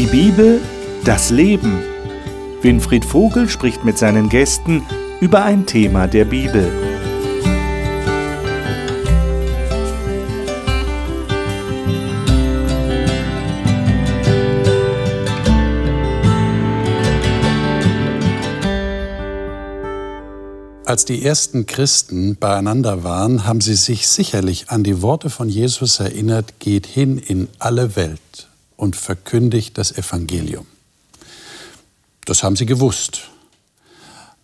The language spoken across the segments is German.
Die Bibel, das Leben. Winfried Vogel spricht mit seinen Gästen über ein Thema der Bibel. Als die ersten Christen beieinander waren, haben sie sich sicherlich an die Worte von Jesus erinnert, geht hin in alle Welt und verkündigt das Evangelium. Das haben sie gewusst.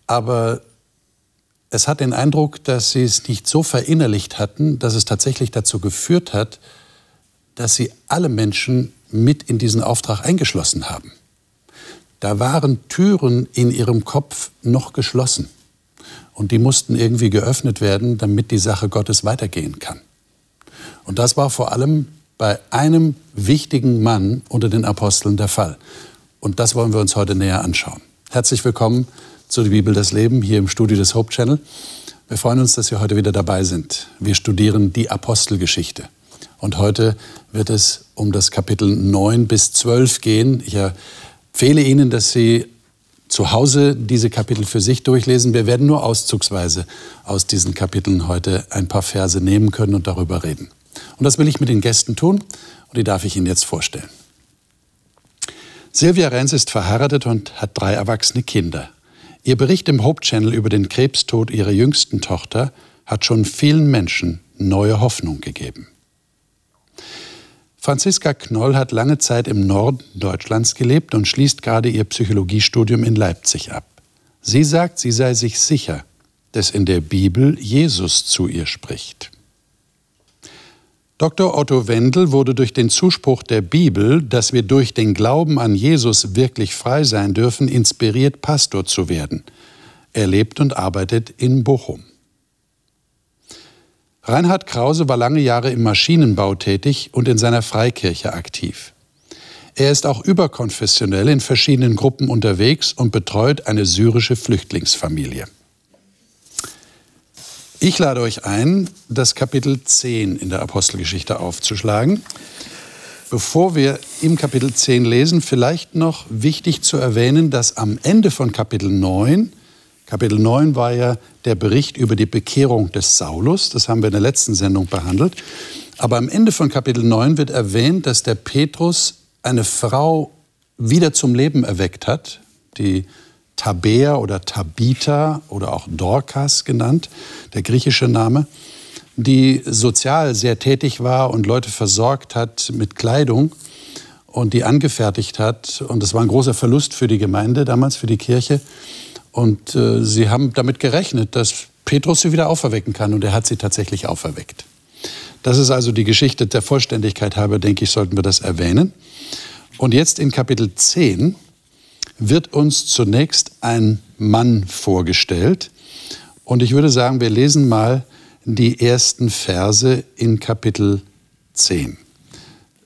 Aber es hat den Eindruck, dass sie es nicht so verinnerlicht hatten, dass es tatsächlich dazu geführt hat, dass sie alle Menschen mit in diesen Auftrag eingeschlossen haben. Da waren Türen in ihrem Kopf noch geschlossen. Und die mussten irgendwie geöffnet werden, damit die Sache Gottes weitergehen kann. Und das war vor allem bei einem wichtigen Mann unter den Aposteln der Fall. Und das wollen wir uns heute näher anschauen. Herzlich willkommen zu der Bibel das Leben hier im Studio des Hope Channel. Wir freuen uns, dass Sie heute wieder dabei sind. Wir studieren die Apostelgeschichte. Und heute wird es um das Kapitel 9 bis 12 gehen. Ich empfehle Ihnen, dass Sie zu Hause diese Kapitel für sich durchlesen. Wir werden nur auszugsweise aus diesen Kapiteln heute ein paar Verse nehmen können und darüber reden. Und das will ich mit den Gästen tun und die darf ich Ihnen jetzt vorstellen. Silvia Renz ist verheiratet und hat drei erwachsene Kinder. Ihr Bericht im Hope Channel über den Krebstod ihrer jüngsten Tochter hat schon vielen Menschen neue Hoffnung gegeben. Franziska Knoll hat lange Zeit im Norden Deutschlands gelebt und schließt gerade ihr Psychologiestudium in Leipzig ab. Sie sagt, sie sei sich sicher, dass in der Bibel Jesus zu ihr spricht. Dr. Otto Wendel wurde durch den Zuspruch der Bibel, dass wir durch den Glauben an Jesus wirklich frei sein dürfen, inspiriert, Pastor zu werden. Er lebt und arbeitet in Bochum. Reinhard Krause war lange Jahre im Maschinenbau tätig und in seiner Freikirche aktiv. Er ist auch überkonfessionell in verschiedenen Gruppen unterwegs und betreut eine syrische Flüchtlingsfamilie. Ich lade euch ein, das Kapitel 10 in der Apostelgeschichte aufzuschlagen. Bevor wir im Kapitel 10 lesen, vielleicht noch wichtig zu erwähnen, dass am Ende von Kapitel 9 Kapitel 9 war ja der Bericht über die Bekehrung des Saulus. Das haben wir in der letzten Sendung behandelt. Aber am Ende von Kapitel 9 wird erwähnt, dass der Petrus eine Frau wieder zum Leben erweckt hat, die Tabea oder Tabitha oder auch Dorcas genannt, der griechische Name, die sozial sehr tätig war und Leute versorgt hat mit Kleidung und die angefertigt hat. Und das war ein großer Verlust für die Gemeinde damals, für die Kirche. Und äh, sie haben damit gerechnet, dass Petrus sie wieder auferwecken kann. Und er hat sie tatsächlich auferweckt. Das ist also die Geschichte der Vollständigkeit halber, denke ich, sollten wir das erwähnen. Und jetzt in Kapitel 10 wird uns zunächst ein Mann vorgestellt. Und ich würde sagen, wir lesen mal die ersten Verse in Kapitel 10.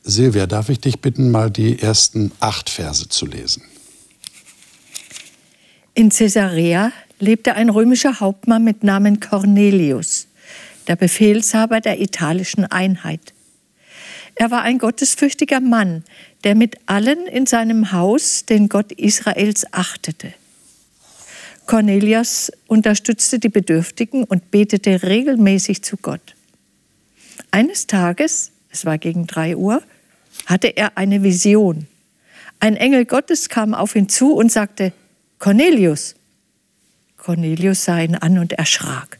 Silvia, darf ich dich bitten, mal die ersten acht Verse zu lesen? In Caesarea lebte ein römischer Hauptmann mit Namen Cornelius, der Befehlshaber der italischen Einheit. Er war ein gottesfürchtiger Mann, der mit allen in seinem Haus den Gott Israels achtete. Cornelius unterstützte die Bedürftigen und betete regelmäßig zu Gott. Eines Tages, es war gegen drei Uhr, hatte er eine Vision. Ein Engel Gottes kam auf ihn zu und sagte, Cornelius. Cornelius sah ihn an und erschrak.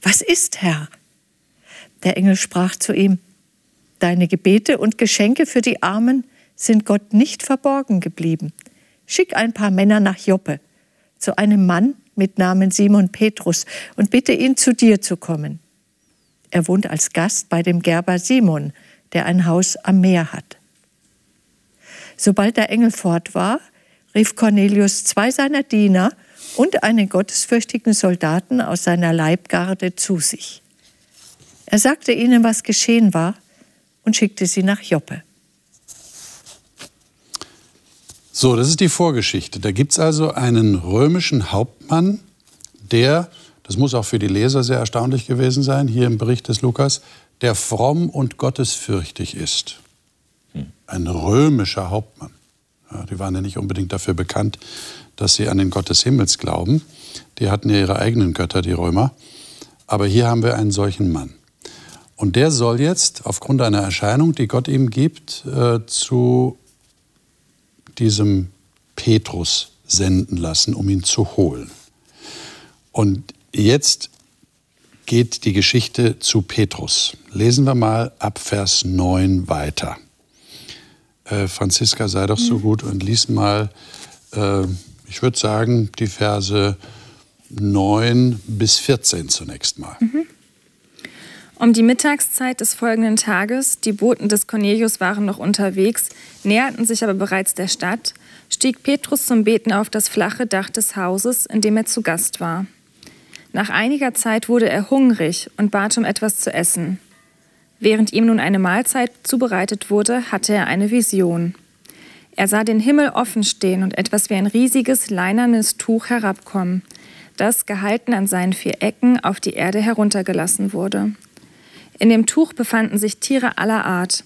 Was ist, Herr? Der Engel sprach zu ihm, Deine Gebete und Geschenke für die Armen sind Gott nicht verborgen geblieben. Schick ein paar Männer nach Joppe, zu einem Mann mit Namen Simon Petrus, und bitte ihn, zu dir zu kommen. Er wohnt als Gast bei dem Gerber Simon, der ein Haus am Meer hat. Sobald der Engel fort war, rief Cornelius zwei seiner Diener und einen gottesfürchtigen Soldaten aus seiner Leibgarde zu sich. Er sagte ihnen, was geschehen war, und schickte sie nach Joppe. So, das ist die Vorgeschichte. Da gibt es also einen römischen Hauptmann, der, das muss auch für die Leser sehr erstaunlich gewesen sein, hier im Bericht des Lukas, der fromm und gottesfürchtig ist. Ein römischer Hauptmann. Ja, die waren ja nicht unbedingt dafür bekannt, dass sie an den Gott des Himmels glauben. Die hatten ja ihre eigenen Götter, die Römer. Aber hier haben wir einen solchen Mann. Und der soll jetzt aufgrund einer Erscheinung, die Gott ihm gibt, äh, zu diesem Petrus senden lassen, um ihn zu holen. Und jetzt geht die Geschichte zu Petrus. Lesen wir mal ab Vers 9 weiter. Äh, Franziska, sei doch so mhm. gut und lies mal, äh, ich würde sagen, die Verse 9 bis 14 zunächst mal. Mhm. Um die Mittagszeit des folgenden Tages, die Boten des Cornelius waren noch unterwegs, näherten sich aber bereits der Stadt, stieg Petrus zum Beten auf das flache Dach des Hauses, in dem er zu Gast war. Nach einiger Zeit wurde er hungrig und bat um etwas zu essen. Während ihm nun eine Mahlzeit zubereitet wurde, hatte er eine Vision. Er sah den Himmel offen stehen und etwas wie ein riesiges leinernes Tuch herabkommen, das, gehalten an seinen vier Ecken, auf die Erde heruntergelassen wurde. In dem Tuch befanden sich Tiere aller Art,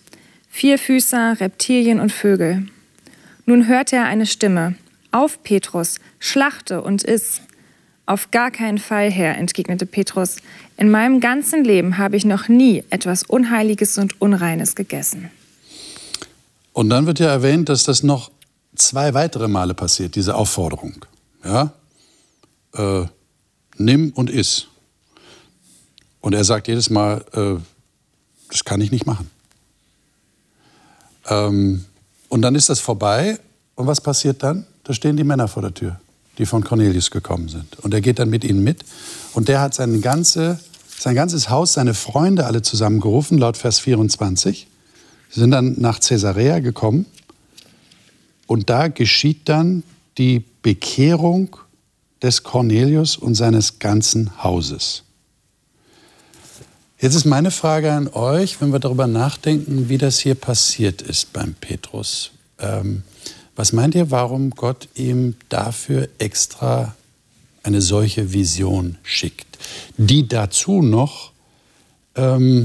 Vierfüßer, Reptilien und Vögel. Nun hörte er eine Stimme. Auf, Petrus, schlachte und iss. Auf gar keinen Fall, Herr, entgegnete Petrus. In meinem ganzen Leben habe ich noch nie etwas Unheiliges und Unreines gegessen. Und dann wird ja erwähnt, dass das noch zwei weitere Male passiert, diese Aufforderung. Ja? Äh, nimm und iss. Und er sagt jedes Mal, äh, das kann ich nicht machen. Ähm, und dann ist das vorbei. Und was passiert dann? Da stehen die Männer vor der Tür, die von Cornelius gekommen sind. Und er geht dann mit ihnen mit. Und der hat seine ganze, sein ganzes Haus, seine Freunde alle zusammengerufen, laut Vers 24. Sie sind dann nach Caesarea gekommen. Und da geschieht dann die Bekehrung des Cornelius und seines ganzen Hauses. Jetzt ist meine Frage an euch, wenn wir darüber nachdenken, wie das hier passiert ist beim Petrus. Ähm, was meint ihr, warum Gott ihm dafür extra eine solche Vision schickt, die dazu noch ähm,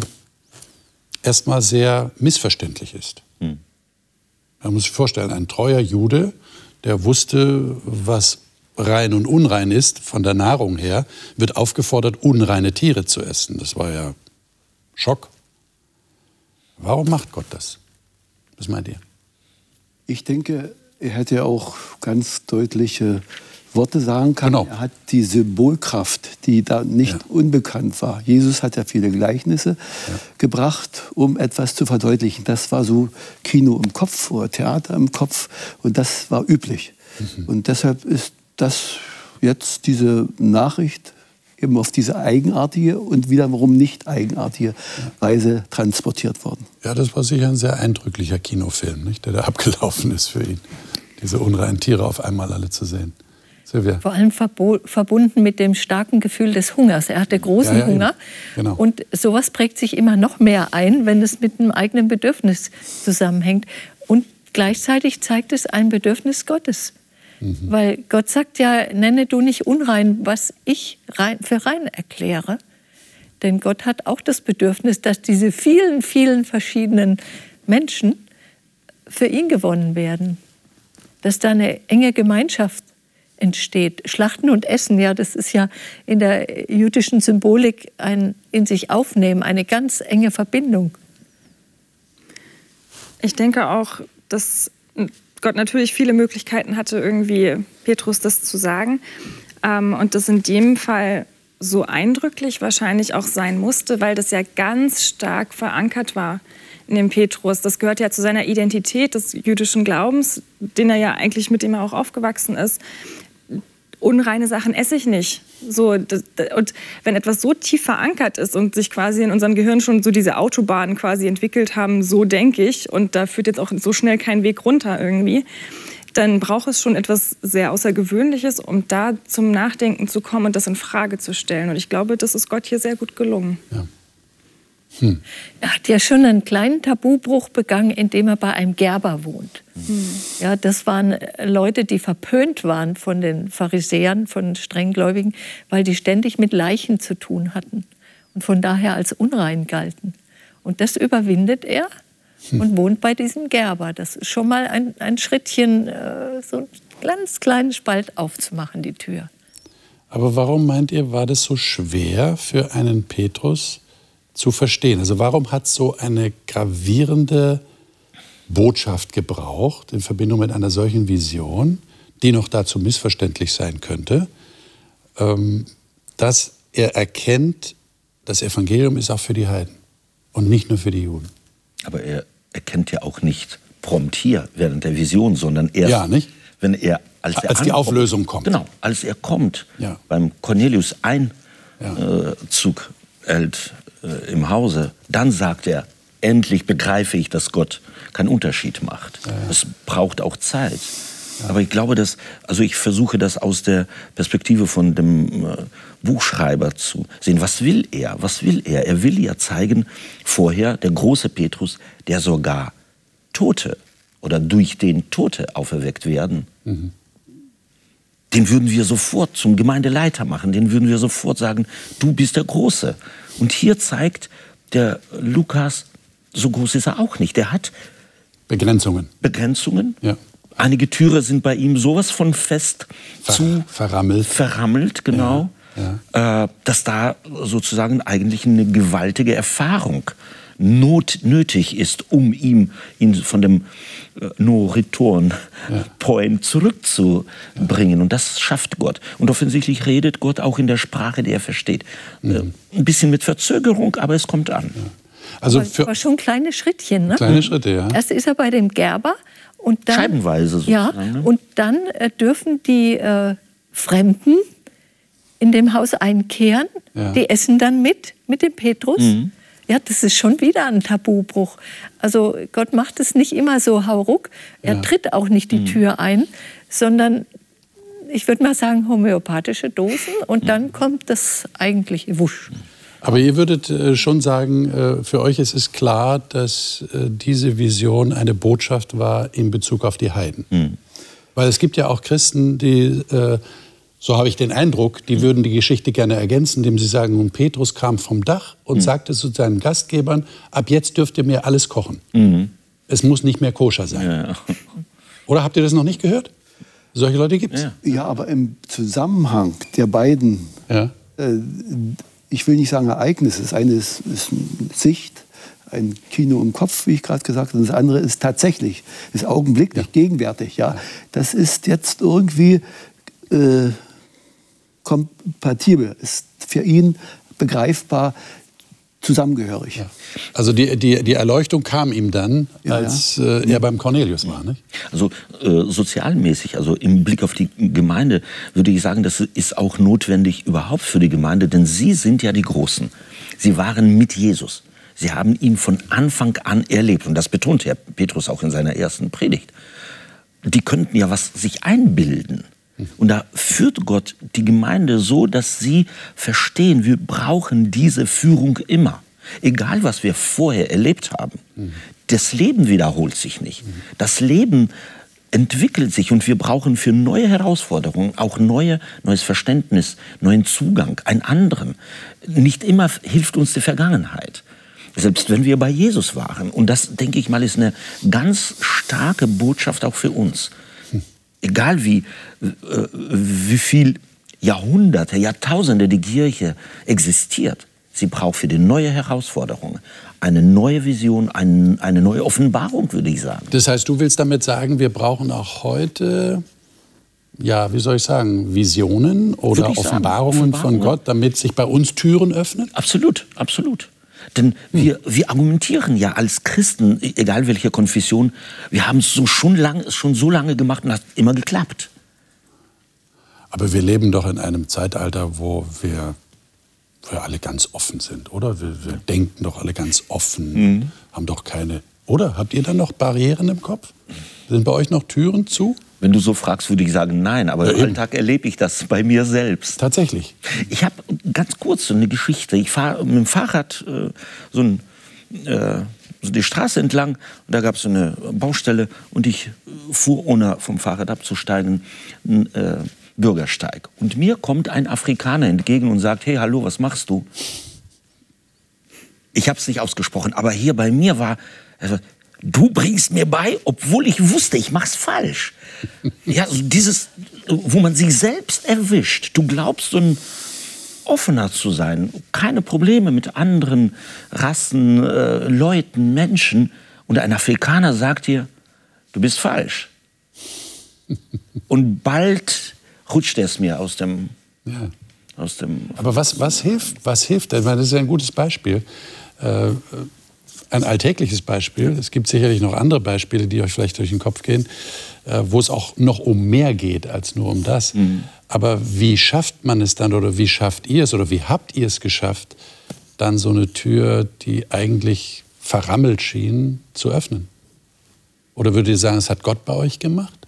erstmal sehr missverständlich ist? Hm. Man muss sich vorstellen, ein treuer Jude, der wusste, was rein und unrein ist, von der Nahrung her, wird aufgefordert, unreine Tiere zu essen. Das war ja Schock. Warum macht Gott das? Was meint ihr? Ich denke, er hätte auch ganz deutliche Worte sagen können. Genau. Er hat die Symbolkraft, die da nicht ja. unbekannt war. Jesus hat ja viele Gleichnisse ja. gebracht, um etwas zu verdeutlichen. Das war so Kino im Kopf oder Theater im Kopf und das war üblich. Mhm. Und deshalb ist das jetzt diese Nachricht eben auf diese eigenartige und wiederum nicht eigenartige Weise transportiert worden. Ja, das war sicher ein sehr eindrücklicher Kinofilm, nicht, der da abgelaufen ist für ihn. Diese unreinen Tiere auf einmal alle zu sehen. Silvia. Vor allem verbunden mit dem starken Gefühl des Hungers. Er hatte großen ja, ja, Hunger. Genau. Und sowas prägt sich immer noch mehr ein, wenn es mit einem eigenen Bedürfnis zusammenhängt. Und gleichzeitig zeigt es ein Bedürfnis Gottes. Weil Gott sagt ja, nenne du nicht unrein, was ich rein, für rein erkläre. Denn Gott hat auch das Bedürfnis, dass diese vielen, vielen verschiedenen Menschen für ihn gewonnen werden. Dass da eine enge Gemeinschaft entsteht. Schlachten und Essen, ja, das ist ja in der jüdischen Symbolik ein in sich aufnehmen, eine ganz enge Verbindung. Ich denke auch, dass Gott natürlich viele Möglichkeiten hatte, irgendwie Petrus das zu sagen. Ähm, und das in dem Fall so eindrücklich wahrscheinlich auch sein musste, weil das ja ganz stark verankert war in dem Petrus. Das gehört ja zu seiner Identität des jüdischen Glaubens, den er ja eigentlich mit dem er auch aufgewachsen ist unreine Sachen esse ich nicht. So, und wenn etwas so tief verankert ist und sich quasi in unserem Gehirn schon so diese Autobahnen quasi entwickelt haben, so denke ich, und da führt jetzt auch so schnell kein Weg runter irgendwie, dann braucht es schon etwas sehr Außergewöhnliches, um da zum Nachdenken zu kommen und das in Frage zu stellen. Und ich glaube, das ist Gott hier sehr gut gelungen. Ja. Hm. Er hat ja schon einen kleinen Tabubruch begangen, indem er bei einem Gerber wohnt. Hm. Ja, das waren Leute, die verpönt waren von den Pharisäern, von Strenggläubigen, weil die ständig mit Leichen zu tun hatten und von daher als unrein galten. Und das überwindet er hm. und wohnt bei diesem Gerber. Das ist schon mal ein, ein Schrittchen, äh, so einen ganz kleinen Spalt aufzumachen, die Tür. Aber warum meint ihr, war das so schwer für einen Petrus zu verstehen? Also warum hat so eine gravierende Botschaft gebraucht in Verbindung mit einer solchen Vision, die noch dazu missverständlich sein könnte, ähm, dass er erkennt, das Evangelium ist auch für die Heiden und nicht nur für die Juden. Aber er erkennt ja auch nicht prompt hier während der Vision, sondern erst, ja, nicht? wenn er als, als die Auflösung kommt. Genau, als er kommt ja. beim Cornelius Einzug ja. hält äh, im Hause, dann sagt er, endlich begreife ich, dass Gott keinen Unterschied macht. Es braucht auch Zeit. Aber ich glaube, dass, also ich versuche das aus der Perspektive von dem äh, Buchschreiber zu sehen. Was will er? Was will er? Er will ja zeigen, vorher der große Petrus, der sogar Tote oder durch den Tote auferweckt werden. Mhm. Den würden wir sofort zum Gemeindeleiter machen, den würden wir sofort sagen, du bist der Große. Und hier zeigt der Lukas, so groß ist er auch nicht. Der hat Begrenzungen. Begrenzungen. Ja. Einige Türe sind bei ihm sowas von fest Ver zu verrammelt. Verrammelt, genau. Ja, ja. Äh, dass da sozusagen eigentlich eine gewaltige Erfahrung not nötig ist, um ihm ihn von dem äh, No-Return-Point zurückzubringen. Und das schafft Gott. Und offensichtlich redet Gott auch in der Sprache, die er versteht. Mhm. Äh, ein bisschen mit Verzögerung, aber es kommt an. Also aber, aber schon kleine Schrittchen, ne? Kleine Schritte, ja. Erst ist er bei dem Gerber und dann, Scheibenweise sozusagen. Ja, ne? und dann äh, dürfen die äh, Fremden in dem Haus einkehren. Ja. Die essen dann mit, mit dem Petrus. Mhm. Ja, das ist schon wieder ein Tabubruch. Also Gott macht es nicht immer so hauruck. Er ja. tritt auch nicht die mhm. Tür ein, sondern ich würde mal sagen homöopathische Dosen und dann kommt das eigentliche Wusch. Aber ihr würdet äh, schon sagen, äh, für euch ist es klar, dass äh, diese Vision eine Botschaft war in Bezug auf die Heiden. Mhm. Weil es gibt ja auch Christen, die, so habe ich den Eindruck, die würden die Geschichte gerne ergänzen, indem sie sagen, und Petrus kam vom Dach und mhm. sagte zu seinen Gastgebern, ab jetzt dürft ihr mir alles kochen. Mhm. Es muss nicht mehr koscher sein. Ja. Oder habt ihr das noch nicht gehört? Solche Leute gibt es. Ja. ja. aber im Zusammenhang der beiden ja. äh, ich will nicht sagen Ereignis, das eine ist, ist Sicht, ein Kino im Kopf, wie ich gerade gesagt habe, und das andere ist tatsächlich, ist augenblicklich, ja. gegenwärtig. Ja. Das ist jetzt irgendwie äh, kompatibel, ist für ihn begreifbar zusammengehörig. Ja. Also die, die, die Erleuchtung kam ihm dann, ja, als ja. Äh, er beim Cornelius war. Nicht? Also äh, sozialmäßig, also im Blick auf die Gemeinde, würde ich sagen, das ist auch notwendig überhaupt für die Gemeinde, denn sie sind ja die Großen. Sie waren mit Jesus. Sie haben ihn von Anfang an erlebt. Und das betont Herr Petrus auch in seiner ersten Predigt. Die könnten ja was sich einbilden. Und da führt Gott die Gemeinde so, dass sie verstehen, wir brauchen diese Führung immer. Egal, was wir vorher erlebt haben. Das Leben wiederholt sich nicht. Das Leben entwickelt sich und wir brauchen für neue Herausforderungen auch neue, neues Verständnis, neuen Zugang, einen anderen. Nicht immer hilft uns die Vergangenheit. Selbst wenn wir bei Jesus waren. Und das, denke ich mal, ist eine ganz starke Botschaft auch für uns egal wie, äh, wie viel Jahrhunderte, Jahrtausende die Kirche existiert, sie braucht für die neue Herausforderung eine neue Vision, ein, eine neue Offenbarung, würde ich sagen. Das heißt, du willst damit sagen, wir brauchen auch heute, ja, wie soll ich sagen, Visionen oder Offenbarungen, Offenbarungen von Gott, damit sich bei uns Türen öffnen? Absolut, absolut. Denn wir, wir argumentieren ja als Christen, egal welche Konfession, wir haben es so schon, lang, schon so lange gemacht und hat immer geklappt. Aber wir leben doch in einem Zeitalter, wo wir, wir alle ganz offen sind, oder? Wir, wir denken doch alle ganz offen, mhm. haben doch keine. Oder habt ihr da noch Barrieren im Kopf? Sind bei euch noch Türen zu? Wenn du so fragst, würde ich sagen, nein. Aber ja, im Alltag erlebe ich das bei mir selbst. Tatsächlich. Ich habe ganz kurz so eine Geschichte. Ich fahre mit dem Fahrrad äh, so, ein, äh, so die Straße entlang und da gab es so eine Baustelle und ich fuhr, ohne vom Fahrrad abzusteigen, einen äh, Bürgersteig. Und mir kommt ein Afrikaner entgegen und sagt, hey, hallo, was machst du? Ich habe es nicht ausgesprochen, aber hier bei mir war, also, du bringst mir bei, obwohl ich wusste, ich mach's falsch. Ja, so dieses, wo man sich selbst erwischt. Du glaubst so ein offener zu sein, keine Probleme mit anderen Rassen, äh, Leuten, Menschen. Und ein Afrikaner sagt dir, du bist falsch. Und bald rutscht es mir aus dem, ja. aus dem. Aber was, was hilft? Was hilft? Das ist ja ein gutes Beispiel. Äh, ein alltägliches Beispiel. Es gibt sicherlich noch andere Beispiele, die euch vielleicht durch den Kopf gehen, äh, wo es auch noch um mehr geht als nur um das. Mhm. Aber wie schafft man es dann oder wie schafft ihr es oder wie habt ihr es geschafft, dann so eine Tür, die eigentlich verrammelt schien, zu öffnen? Oder würdet ihr sagen, es hat Gott bei euch gemacht?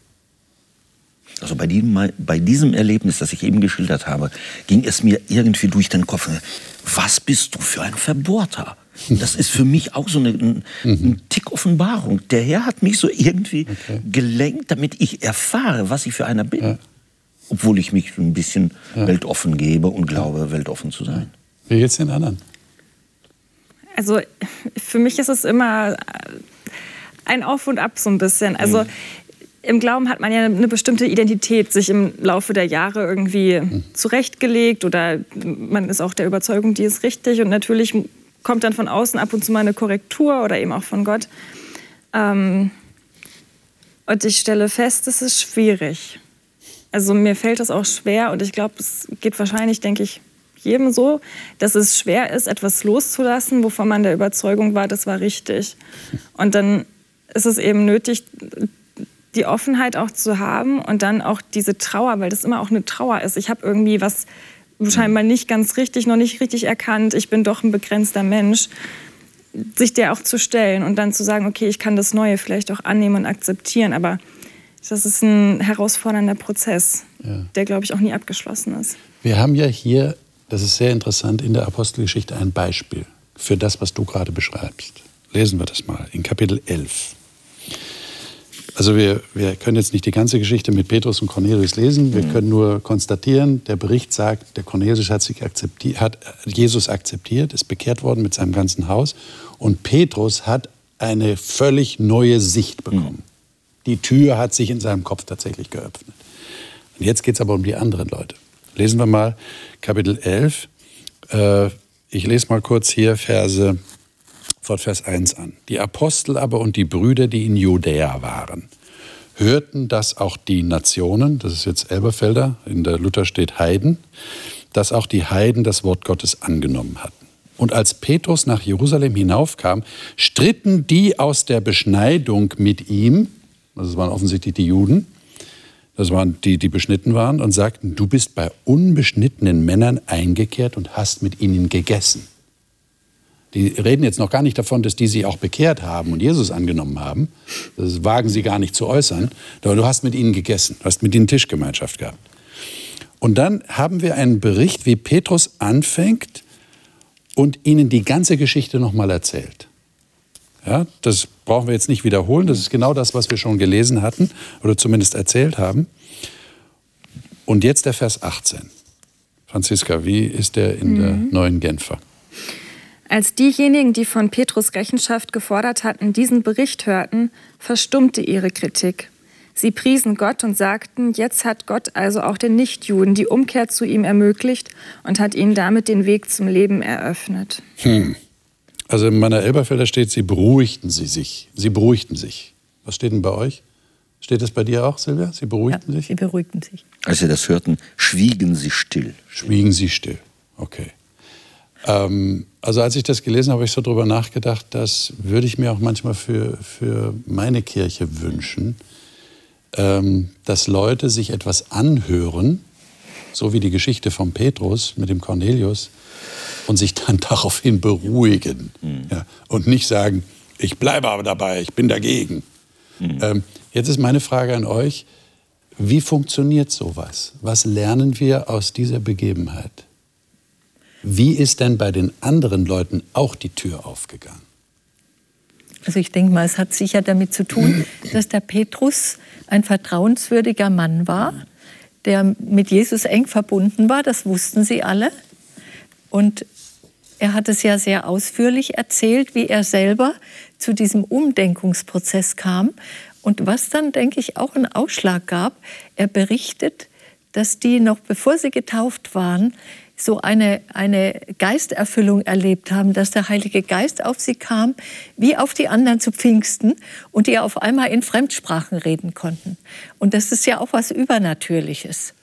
Also bei diesem, bei diesem Erlebnis, das ich eben geschildert habe, ging es mir irgendwie durch den Kopf. Was bist du für ein Verbohrter? Das ist für mich auch so eine, ein, ein Tick Offenbarung. Der Herr hat mich so irgendwie okay. gelenkt, damit ich erfahre, was ich für einer bin. Ja. Obwohl ich mich ein bisschen ja. weltoffen gebe und glaube, weltoffen zu sein. Wie geht's den anderen? Also für mich ist es immer ein Auf und Ab so ein bisschen. Also mhm. im Glauben hat man ja eine bestimmte Identität sich im Laufe der Jahre irgendwie mhm. zurechtgelegt oder man ist auch der Überzeugung, die ist richtig und natürlich kommt dann von außen ab und zu mal eine Korrektur oder eben auch von Gott. Ähm, und ich stelle fest, es ist schwierig. Also mir fällt das auch schwer und ich glaube, es geht wahrscheinlich, denke ich, jedem so, dass es schwer ist, etwas loszulassen, wovon man der Überzeugung war, das war richtig. Und dann ist es eben nötig, die Offenheit auch zu haben und dann auch diese Trauer, weil das immer auch eine Trauer ist. Ich habe irgendwie was scheinbar nicht ganz richtig, noch nicht richtig erkannt, ich bin doch ein begrenzter Mensch, sich der auch zu stellen und dann zu sagen, okay, ich kann das Neue vielleicht auch annehmen und akzeptieren, aber das ist ein herausfordernder Prozess, ja. der, glaube ich, auch nie abgeschlossen ist. Wir haben ja hier, das ist sehr interessant, in der Apostelgeschichte ein Beispiel für das, was du gerade beschreibst. Lesen wir das mal in Kapitel 11. Also wir, wir können jetzt nicht die ganze Geschichte mit Petrus und Cornelius lesen. Wir mhm. können nur konstatieren, der Bericht sagt, der Cornelius hat, sich akzeptiert, hat Jesus akzeptiert, ist bekehrt worden mit seinem ganzen Haus. Und Petrus hat eine völlig neue Sicht bekommen. Mhm. Die Tür hat sich in seinem Kopf tatsächlich geöffnet. Und jetzt geht es aber um die anderen Leute. Lesen wir mal Kapitel 11. Äh, ich lese mal kurz hier Verse von Vers 1 an. Die Apostel aber und die Brüder, die in Judäa waren, hörten, dass auch die Nationen, das ist jetzt Elberfelder, in der Luther steht Heiden, dass auch die Heiden das Wort Gottes angenommen hatten. Und als Petrus nach Jerusalem hinaufkam, stritten die aus der Beschneidung mit ihm, das waren offensichtlich die Juden, das waren die, die beschnitten waren, und sagten, du bist bei unbeschnittenen Männern eingekehrt und hast mit ihnen gegessen. Die reden jetzt noch gar nicht davon, dass die sich auch bekehrt haben und Jesus angenommen haben. Das wagen sie gar nicht zu äußern. Aber du hast mit ihnen gegessen, du hast mit ihnen Tischgemeinschaft gehabt. Und dann haben wir einen Bericht, wie Petrus anfängt und ihnen die ganze Geschichte nochmal erzählt. Ja, das brauchen wir jetzt nicht wiederholen. Das ist genau das, was wir schon gelesen hatten oder zumindest erzählt haben. Und jetzt der Vers 18. Franziska, wie ist der in mhm. der neuen Genfer? Als diejenigen, die von Petrus Rechenschaft gefordert hatten, diesen Bericht hörten, verstummte ihre Kritik. Sie priesen Gott und sagten, jetzt hat Gott also auch den Nichtjuden die Umkehr zu ihm ermöglicht und hat ihnen damit den Weg zum Leben eröffnet. Hm. Also in meiner Elberfelder steht, sie beruhigten sie sich. Sie beruhigten sich. Was steht denn bei euch? Steht das bei dir auch, Silvia? Sie beruhigten ja, sich? Sie beruhigten sich. Als sie das hörten, schwiegen sie still. Schwiegen sie still. Okay. Ähm, also als ich das gelesen habe, habe ich so darüber nachgedacht, das würde ich mir auch manchmal für, für meine Kirche wünschen, ähm, dass Leute sich etwas anhören, so wie die Geschichte von Petrus mit dem Cornelius, und sich dann daraufhin beruhigen mhm. ja, und nicht sagen, ich bleibe aber dabei, ich bin dagegen. Mhm. Ähm, jetzt ist meine Frage an euch, wie funktioniert sowas? Was lernen wir aus dieser Begebenheit? Wie ist denn bei den anderen Leuten auch die Tür aufgegangen? Also ich denke mal, es hat sicher damit zu tun, dass der Petrus ein vertrauenswürdiger Mann war, der mit Jesus eng verbunden war, das wussten sie alle. Und Er hat es ja sehr ausführlich erzählt, wie er selber zu diesem Umdenkungsprozess kam. Und was dann, denke ich, auch einen Ausschlag gab, er berichtet, dass die noch bevor sie getauft waren, so eine, eine Geisterfüllung erlebt haben, dass der Heilige Geist auf sie kam, wie auf die anderen zu Pfingsten und die auf einmal in Fremdsprachen reden konnten. Und das ist ja auch was Übernatürliches.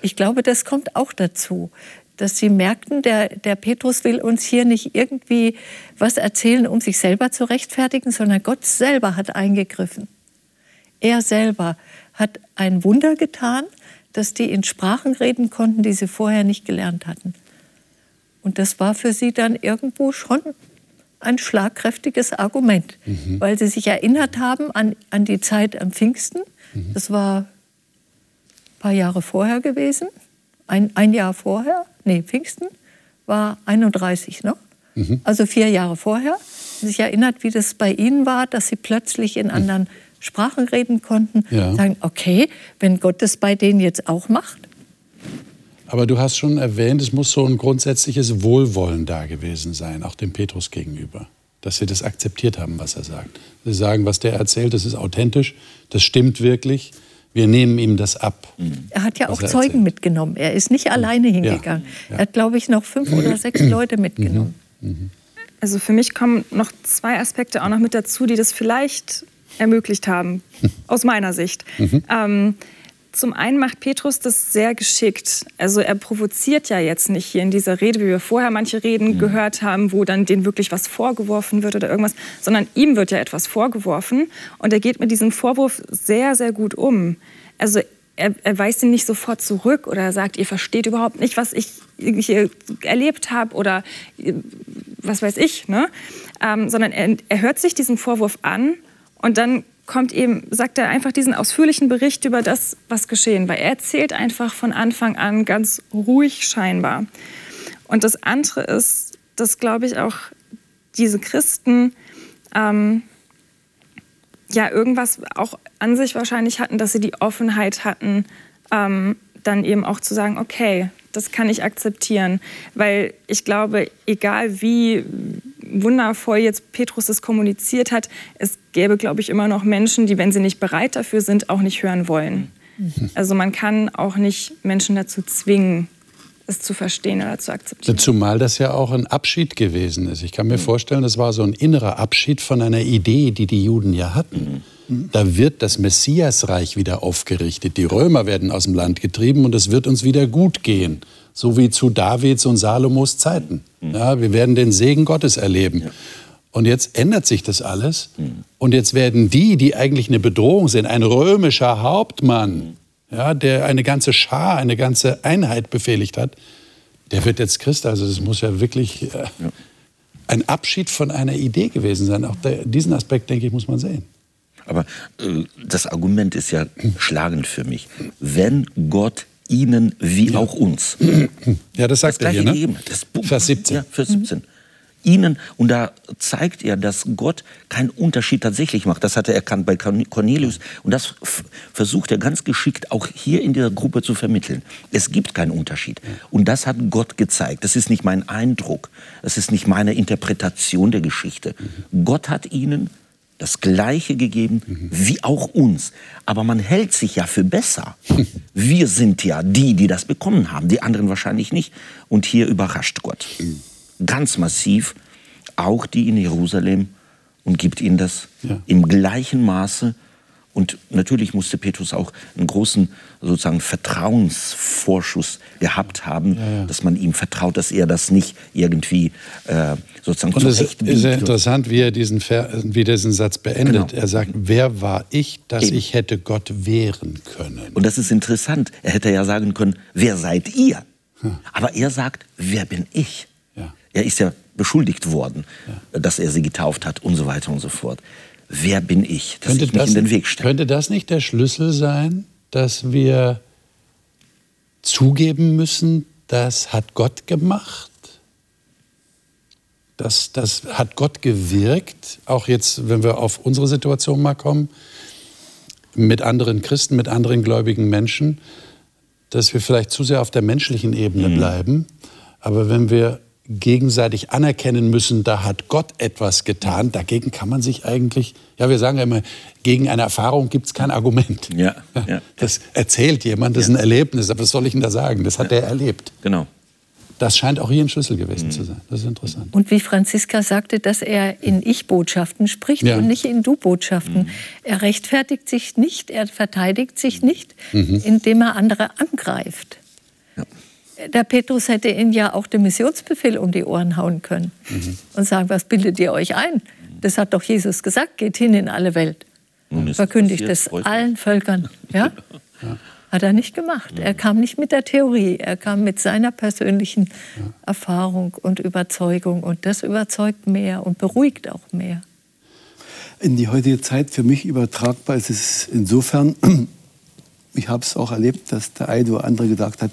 Ich glaube, das kommt auch dazu, dass sie merkten, der, der Petrus will uns hier nicht irgendwie was erzählen, um sich selber zu rechtfertigen, sondern Gott selber hat eingegriffen. Er selber hat ein Wunder getan, dass die in Sprachen reden konnten, die sie vorher nicht gelernt hatten. Und das war für sie dann irgendwo schon ein schlagkräftiges Argument, mhm. weil sie sich erinnert haben an, an die Zeit am Pfingsten. Mhm. Das war ein paar Jahre vorher gewesen, ein, ein Jahr vorher, nee, Pfingsten war 31, ne? Mhm. Also vier Jahre vorher. Sich erinnert, wie das bei ihnen war, dass sie plötzlich in mhm. anderen Sprachen reden konnten, ja. sagen, okay, wenn Gott das bei denen jetzt auch macht. Aber du hast schon erwähnt, es muss so ein grundsätzliches Wohlwollen da gewesen sein, auch dem Petrus gegenüber. Dass sie das akzeptiert haben, was er sagt. Sie sagen, was der erzählt, das ist authentisch, das stimmt wirklich. Wir nehmen ihm das ab. Er hat ja auch Zeugen erzählt. mitgenommen. Er ist nicht alleine hingegangen. Ja, ja. Er hat, glaube ich, noch fünf oder sechs Leute mitgenommen. Mhm. Mhm. Also für mich kommen noch zwei Aspekte auch noch mit dazu, die das vielleicht ermöglicht haben, aus meiner Sicht. Mhm. Ähm, zum einen macht Petrus das sehr geschickt. Also er provoziert ja jetzt nicht hier in dieser Rede, wie wir vorher manche Reden mhm. gehört haben, wo dann denen wirklich was vorgeworfen wird oder irgendwas, sondern ihm wird ja etwas vorgeworfen und er geht mit diesem Vorwurf sehr, sehr gut um. Also er, er weist ihn nicht sofort zurück oder er sagt, ihr versteht überhaupt nicht, was ich hier erlebt habe oder was weiß ich, ne? Ähm, sondern er, er hört sich diesen Vorwurf an und dann kommt eben, sagt er einfach diesen ausführlichen Bericht über das, was geschehen war. Er erzählt einfach von Anfang an ganz ruhig scheinbar. Und das andere ist, dass, glaube ich, auch diese Christen ähm, ja irgendwas auch an sich wahrscheinlich hatten, dass sie die Offenheit hatten, ähm, dann eben auch zu sagen, okay, das kann ich akzeptieren. Weil ich glaube, egal wie wundervoll jetzt Petrus es kommuniziert hat, es gäbe, glaube ich, immer noch Menschen, die, wenn sie nicht bereit dafür sind, auch nicht hören wollen. Mhm. Also man kann auch nicht Menschen dazu zwingen, es zu verstehen oder zu akzeptieren. Zumal das ja auch ein Abschied gewesen ist. Ich kann mir vorstellen, das war so ein innerer Abschied von einer Idee, die die Juden ja hatten. Mhm. Da wird das Messiasreich wieder aufgerichtet. Die Römer werden aus dem Land getrieben und es wird uns wieder gut gehen. So wie zu Davids und Salomos Zeiten. Mhm. Ja, wir werden den Segen Gottes erleben. Ja. Und jetzt ändert sich das alles. Mhm. Und jetzt werden die, die eigentlich eine Bedrohung sind, ein römischer Hauptmann, ja, der eine ganze Schar, eine ganze Einheit befehligt hat, der wird jetzt Christ. Also das muss ja wirklich äh, ja. ein Abschied von einer Idee gewesen sein. Auch der, diesen Aspekt, denke ich, muss man sehen. Aber äh, das Argument ist ja schlagend für mich. Wenn Gott ihnen wie auch uns. Ja, das sagt das er hier, ne? Das Vers 17. Ja, Vers 17. Mhm ihnen, und da zeigt er, dass Gott keinen Unterschied tatsächlich macht. Das hat er erkannt bei Cornelius. Und das versucht er ganz geschickt auch hier in der Gruppe zu vermitteln. Es gibt keinen Unterschied. Und das hat Gott gezeigt. Das ist nicht mein Eindruck. Das ist nicht meine Interpretation der Geschichte. Mhm. Gott hat ihnen das Gleiche gegeben mhm. wie auch uns. Aber man hält sich ja für besser. Wir sind ja die, die das bekommen haben, die anderen wahrscheinlich nicht. Und hier überrascht Gott. Ganz massiv, auch die in Jerusalem, und gibt ihnen das ja. im gleichen Maße. Und natürlich musste Petrus auch einen großen sozusagen Vertrauensvorschuss gehabt haben, ja, ja. dass man ihm vertraut, dass er das nicht irgendwie äh, sozusagen Und es ist ja interessant, wie er diesen, Ver wie diesen Satz beendet. Genau. Er sagt, wer war ich, dass Eben. ich hätte Gott wehren können? Und das ist interessant. Er hätte ja sagen können, wer seid ihr? Hm. Aber er sagt, wer bin ich? Er ist ja beschuldigt worden, ja. dass er sie getauft hat und so weiter und so fort. Wer bin ich, dass könnte ich mich das, in den Weg stelle? Könnte das nicht der Schlüssel sein, dass wir zugeben müssen, das hat Gott gemacht? Das, das hat Gott gewirkt, auch jetzt, wenn wir auf unsere Situation mal kommen, mit anderen Christen, mit anderen gläubigen Menschen, dass wir vielleicht zu sehr auf der menschlichen Ebene mhm. bleiben. Aber wenn wir gegenseitig anerkennen müssen, da hat Gott etwas getan. Dagegen kann man sich eigentlich, ja, wir sagen ja immer, gegen eine Erfahrung gibt es kein Argument. Ja, ja. Das erzählt jemand, das ist ein Erlebnis, aber was soll ich denn da sagen? Das hat ja. er erlebt. Genau. Das scheint auch hier ein Schlüssel gewesen mhm. zu sein. Das ist interessant. Und wie Franziska sagte, dass er in Ich-Botschaften spricht ja. und nicht in Du-Botschaften. Mhm. Er rechtfertigt sich nicht, er verteidigt sich nicht, mhm. indem er andere angreift. Ja. Der Petrus hätte ihn ja auch den Missionsbefehl um die Ohren hauen können mhm. und sagen, was bildet ihr euch ein? Das hat doch Jesus gesagt, geht hin in alle Welt. Verkündigt es allen Völkern. Ja? ja. Hat er nicht gemacht. Er kam nicht mit der Theorie, er kam mit seiner persönlichen Erfahrung und Überzeugung. Und das überzeugt mehr und beruhigt auch mehr. In die heutige Zeit für mich übertragbar ist es insofern, ich habe es auch erlebt, dass der eine oder andere gesagt hat,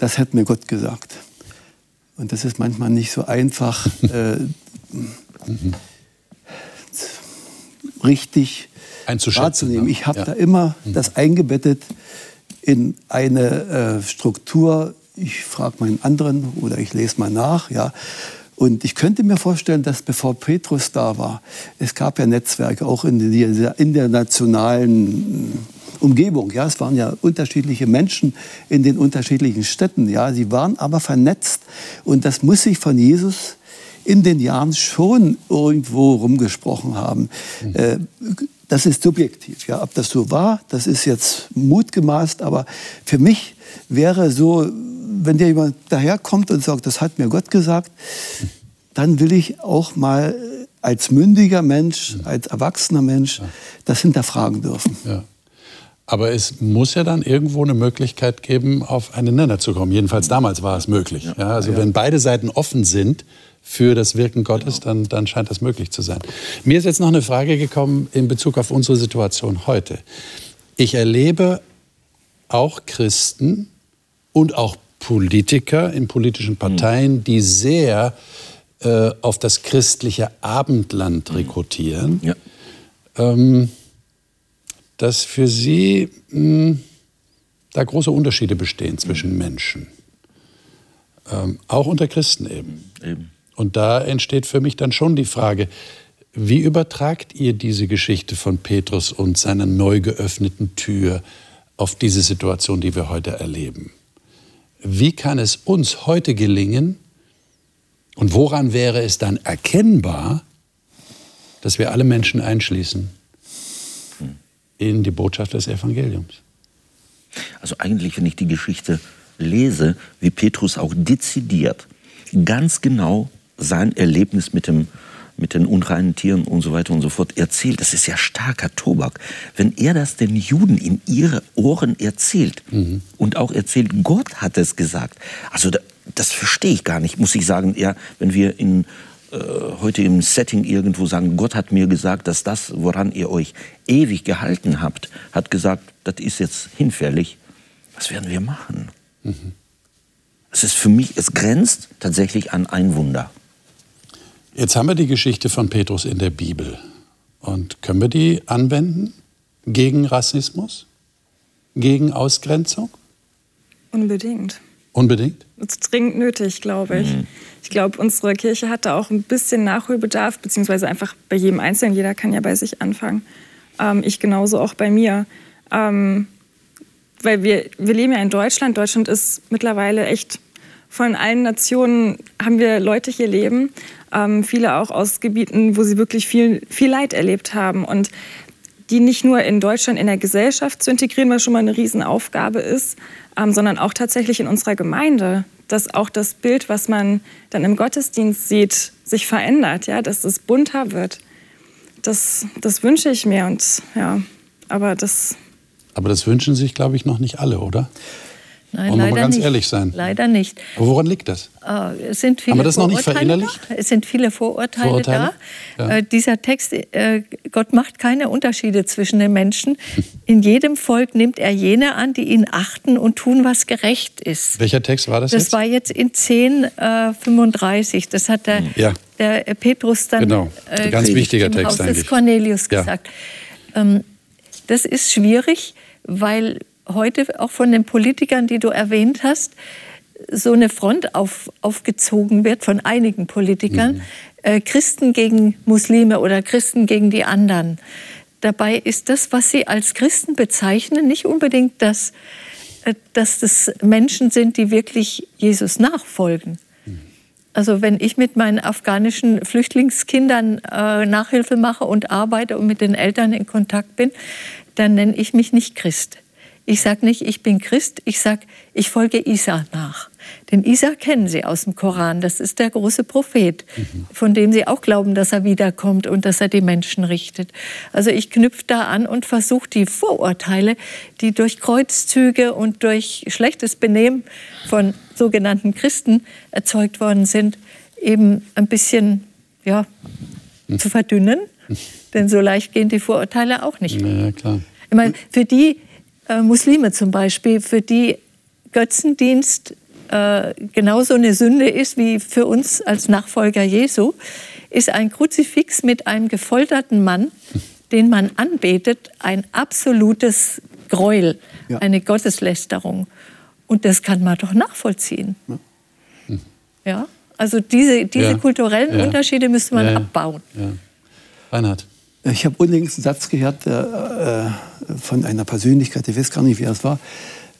das hätte mir Gott gesagt. Und das ist manchmal nicht so einfach, äh, richtig wahrzunehmen. Ich habe ja. da immer mhm. das eingebettet, in eine äh, Struktur. Ich frage meinen anderen oder ich lese mal nach. Ja. Und ich könnte mir vorstellen, dass bevor Petrus da war, es gab ja Netzwerke auch in der internationalen Umgebung. Ja, es waren ja unterschiedliche Menschen in den unterschiedlichen Städten. Ja, sie waren aber vernetzt und das muss sich von Jesus in den Jahren schon irgendwo rumgesprochen haben. Mhm. Äh, das ist subjektiv. Ja. Ob das so war, das ist jetzt mutgemaßt, aber für mich wäre so, wenn dir jemand daherkommt und sagt, das hat mir Gott gesagt, dann will ich auch mal als mündiger Mensch, als erwachsener Mensch das hinterfragen dürfen. Ja. Aber es muss ja dann irgendwo eine Möglichkeit geben, auf einen Nenner zu kommen. Jedenfalls damals war es möglich. Ja. also wenn beide Seiten offen sind, für das Wirken Gottes, dann, dann scheint das möglich zu sein. Mir ist jetzt noch eine Frage gekommen in Bezug auf unsere Situation heute. Ich erlebe auch Christen und auch Politiker in politischen Parteien, die sehr äh, auf das christliche Abendland rekrutieren, ja. ähm, dass für sie mh, hm, da große Unterschiede bestehen zwischen Menschen. Ähm, auch unter Christen eben. eben. Und da entsteht für mich dann schon die Frage, wie übertragt ihr diese Geschichte von Petrus und seiner neu geöffneten Tür auf diese Situation, die wir heute erleben? Wie kann es uns heute gelingen und woran wäre es dann erkennbar, dass wir alle Menschen einschließen in die Botschaft des Evangeliums? Also eigentlich, wenn ich die Geschichte lese, wie Petrus auch dezidiert, ganz genau sein Erlebnis mit dem mit den unreinen Tieren und so weiter und so fort erzählt. Das ist ja starker Tobak. Wenn er das den Juden in ihre Ohren erzählt mhm. und auch erzählt, Gott hat es gesagt. Also das verstehe ich gar nicht, muss ich sagen. Ja, wenn wir in, heute im Setting irgendwo sagen, Gott hat mir gesagt, dass das, woran ihr euch ewig gehalten habt, hat gesagt, das ist jetzt hinfällig. Was werden wir machen? Mhm. Es ist für mich, es grenzt tatsächlich an ein Wunder. Jetzt haben wir die Geschichte von Petrus in der Bibel. Und können wir die anwenden gegen Rassismus? Gegen Ausgrenzung? Unbedingt. Unbedingt? Das ist dringend nötig, glaube ich. Mhm. Ich glaube, unsere Kirche hat da auch ein bisschen Nachholbedarf, beziehungsweise einfach bei jedem Einzelnen. Jeder kann ja bei sich anfangen. Ähm, ich genauso auch bei mir. Ähm, weil wir, wir leben ja in Deutschland. Deutschland ist mittlerweile echt von allen Nationen haben wir Leute hier leben, ähm, viele auch aus Gebieten, wo sie wirklich viel, viel Leid erlebt haben. Und die nicht nur in Deutschland in der Gesellschaft zu integrieren, was schon mal eine Riesenaufgabe ist, ähm, sondern auch tatsächlich in unserer Gemeinde, dass auch das Bild, was man dann im Gottesdienst sieht, sich verändert, ja, dass es bunter wird. Das, das wünsche ich mir und ja, aber das. Aber das wünschen sich, glaube ich, noch nicht alle, oder? Nein, Wollen wir mal ganz nicht. ehrlich sein. Leider nicht. Aber woran liegt das? Uh, es sind viele Haben wir das noch nicht verinnerlicht? Da. Es sind viele Vorurteile, Vorurteile? da. Ja. Uh, dieser Text, uh, Gott macht keine Unterschiede zwischen den Menschen. In jedem Volk nimmt er jene an, die ihn achten und tun, was gerecht ist. Welcher Text war das Das jetzt? war jetzt in 10,35. das hat der, ja. der Petrus dann genau. Ganz wichtiger im Text Haus eigentlich. des Cornelius ja. gesagt. Ähm, das ist schwierig, weil heute auch von den Politikern, die du erwähnt hast, so eine Front auf, aufgezogen wird von einigen Politikern, mhm. äh, Christen gegen Muslime oder Christen gegen die anderen. Dabei ist das, was sie als Christen bezeichnen, nicht unbedingt das, äh, dass das Menschen sind, die wirklich Jesus nachfolgen. Also wenn ich mit meinen afghanischen Flüchtlingskindern äh, Nachhilfe mache und arbeite und mit den Eltern in Kontakt bin, dann nenne ich mich nicht Christ. Ich sage nicht, ich bin Christ, ich sage, ich folge Isa nach. Denn Isa kennen Sie aus dem Koran, das ist der große Prophet, mhm. von dem Sie auch glauben, dass er wiederkommt und dass er die Menschen richtet. Also ich knüpfe da an und versuche die Vorurteile, die durch Kreuzzüge und durch schlechtes Benehmen von sogenannten Christen erzeugt worden sind, eben ein bisschen ja, mhm. zu verdünnen. Denn so leicht gehen die Vorurteile auch nicht. Ja, klar. Ich meine, für die äh, Muslime zum Beispiel, für die Götzendienst äh, genauso eine Sünde ist wie für uns als Nachfolger Jesu, ist ein Kruzifix mit einem gefolterten Mann, den man anbetet, ein absolutes Gräuel, ja. eine Gotteslästerung. Und das kann man doch nachvollziehen. Ja, ja? also diese, diese ja. kulturellen Unterschiede müsste man abbauen. Reinhard. Ich habe unlängst einen Satz gehört äh, äh, von einer Persönlichkeit, ich weiß gar nicht, wer es war.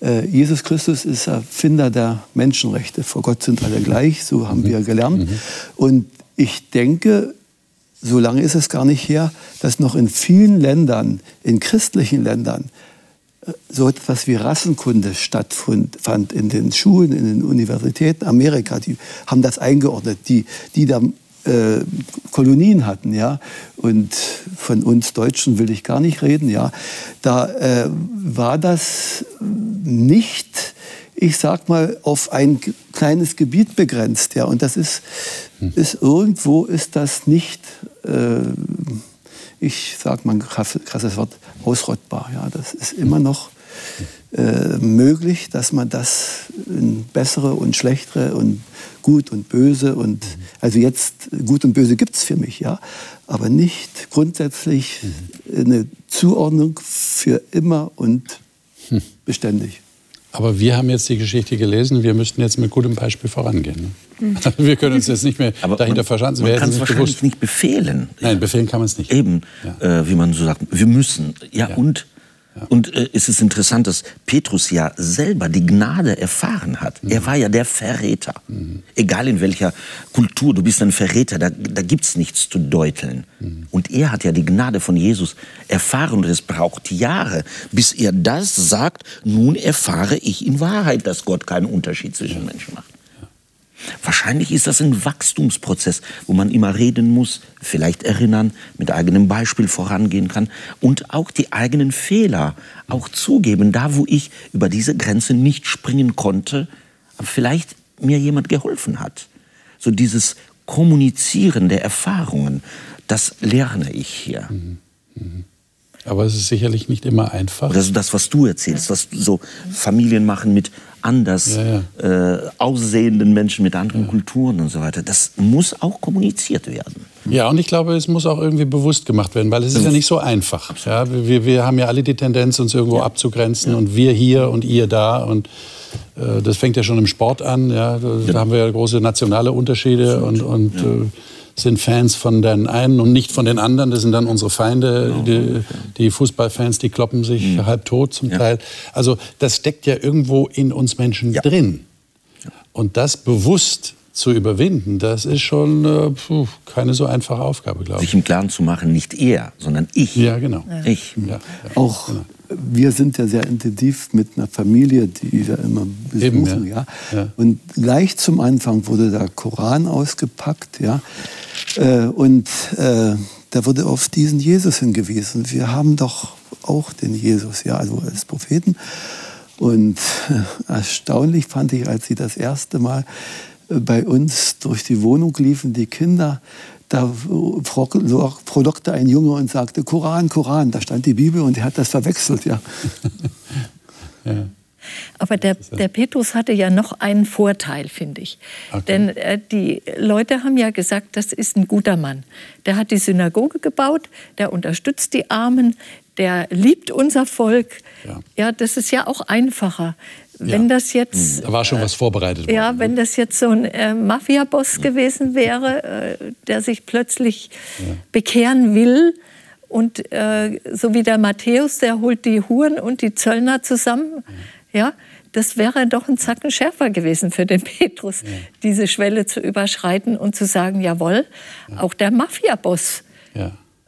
Äh, Jesus Christus ist Erfinder der Menschenrechte. Vor Gott sind alle gleich, so haben mhm. wir gelernt. Mhm. Und ich denke, so lange ist es gar nicht her, dass noch in vielen Ländern, in christlichen Ländern, äh, so etwas wie Rassenkunde stattfand in den Schulen, in den Universitäten. Amerika, die haben das eingeordnet. Die, die da äh, Kolonien hatten, ja, und von uns Deutschen will ich gar nicht reden, ja, da äh, war das nicht, ich sag mal, auf ein kleines Gebiet begrenzt, ja, und das ist, hm. ist irgendwo ist das nicht, äh, ich sag mal ein krasses Wort, ausrottbar, ja, das ist immer noch äh, möglich, dass man das in bessere und schlechtere und gut und böse und also jetzt gut und böse gibt es für mich, ja, aber nicht grundsätzlich eine Zuordnung für immer und beständig. Aber wir haben jetzt die Geschichte gelesen, wir müssten jetzt mit gutem Beispiel vorangehen. Ne? Wir können uns jetzt nicht mehr aber dahinter verschanzen. Man kann es wahrscheinlich bewusst. nicht befehlen. Nein, befehlen kann man es nicht. Eben, ja. äh, wie man so sagt, wir müssen. Ja, ja. und und äh, es ist interessant, dass Petrus ja selber die Gnade erfahren hat. Mhm. Er war ja der Verräter. Mhm. Egal in welcher Kultur, du bist ein Verräter, da, da gibt es nichts zu deuteln. Mhm. Und er hat ja die Gnade von Jesus erfahren und es braucht Jahre, bis er das sagt, nun erfahre ich in Wahrheit, dass Gott keinen Unterschied zwischen Menschen macht. Wahrscheinlich ist das ein Wachstumsprozess, wo man immer reden muss, vielleicht erinnern, mit eigenem Beispiel vorangehen kann und auch die eigenen Fehler auch zugeben, da wo ich über diese Grenze nicht springen konnte, aber vielleicht mir jemand geholfen hat. So dieses Kommunizieren der Erfahrungen, das lerne ich hier. Mhm. Mhm. Aber es ist sicherlich nicht immer einfach. Das ist das, was du erzählst, was so Familien machen mit anders ja, ja. Äh, aussehenden Menschen, mit anderen ja. Kulturen und so weiter. Das muss auch kommuniziert werden. Ja, und ich glaube, es muss auch irgendwie bewusst gemacht werden, weil es ist ja nicht so einfach. Ja, wir, wir haben ja alle die Tendenz, uns irgendwo abzugrenzen und wir hier und ihr da und äh, das fängt ja schon im Sport an. Ja, da haben wir ja große nationale Unterschiede und, und äh, sind Fans von den einen und nicht von den anderen. Das sind dann unsere Feinde, genau. die, die, Fußballfans, die kloppen sich mhm. halb tot zum ja. Teil. Also das steckt ja irgendwo in uns Menschen ja. drin. Und das bewusst zu überwinden, das ist schon äh, puh, keine so einfache Aufgabe, glaube ich. Sich im Klaren zu machen, nicht er, sondern ich. Ja, genau. Ich. Ja, Auch genau. Wir sind ja sehr intensiv mit einer Familie, die wir immer besuchen. Eben, ja. ja. Und gleich zum Anfang wurde der Koran ausgepackt. Ja. Äh, und äh, da wurde auf diesen Jesus hingewiesen. Wir haben doch auch den Jesus, ja, also als Propheten. Und äh, erstaunlich fand ich, als sie das erste Mal bei uns durch die Wohnung liefen, die Kinder, da frohlockte ein Junge und sagte, Koran, Koran, da stand die Bibel und er hat das verwechselt, ja. ja. Aber der, der Petrus hatte ja noch einen Vorteil, finde ich. Okay. Denn äh, die Leute haben ja gesagt, das ist ein guter Mann. Der hat die Synagoge gebaut, der unterstützt die Armen, der liebt unser Volk. Ja, ja das ist ja auch einfacher. Wenn ja. das jetzt. Hm, da war schon was vorbereitet worden. Ja, wenn das jetzt so ein äh, Mafia-Boss ja. gewesen wäre, äh, der sich plötzlich ja. bekehren will. Und äh, so wie der Matthäus, der holt die Huren und die Zöllner zusammen. Ja, das wäre doch ein Zacken schärfer gewesen für den Petrus, diese Schwelle zu überschreiten und zu sagen, jawohl, auch der Mafia-Boss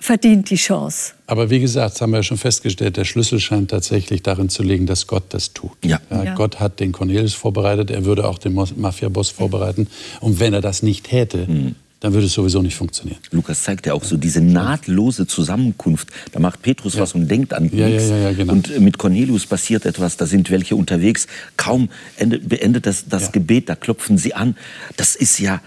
verdient die Chance. Aber wie gesagt, haben wir ja schon festgestellt, der Schlüssel scheint tatsächlich darin zu liegen, dass Gott das tut. Ja. ja Gott hat den Cornelius vorbereitet, er würde auch den Mafia-Boss vorbereiten. Und wenn er das nicht täte, mhm dann würde es sowieso nicht funktionieren. Lukas zeigt ja auch so diese nahtlose Zusammenkunft. Da macht Petrus ja. was und denkt an ja, nichts. Ja, genau. Und mit Cornelius passiert etwas, da sind welche unterwegs. Kaum beendet das, das Gebet, da klopfen sie an. Das ist ja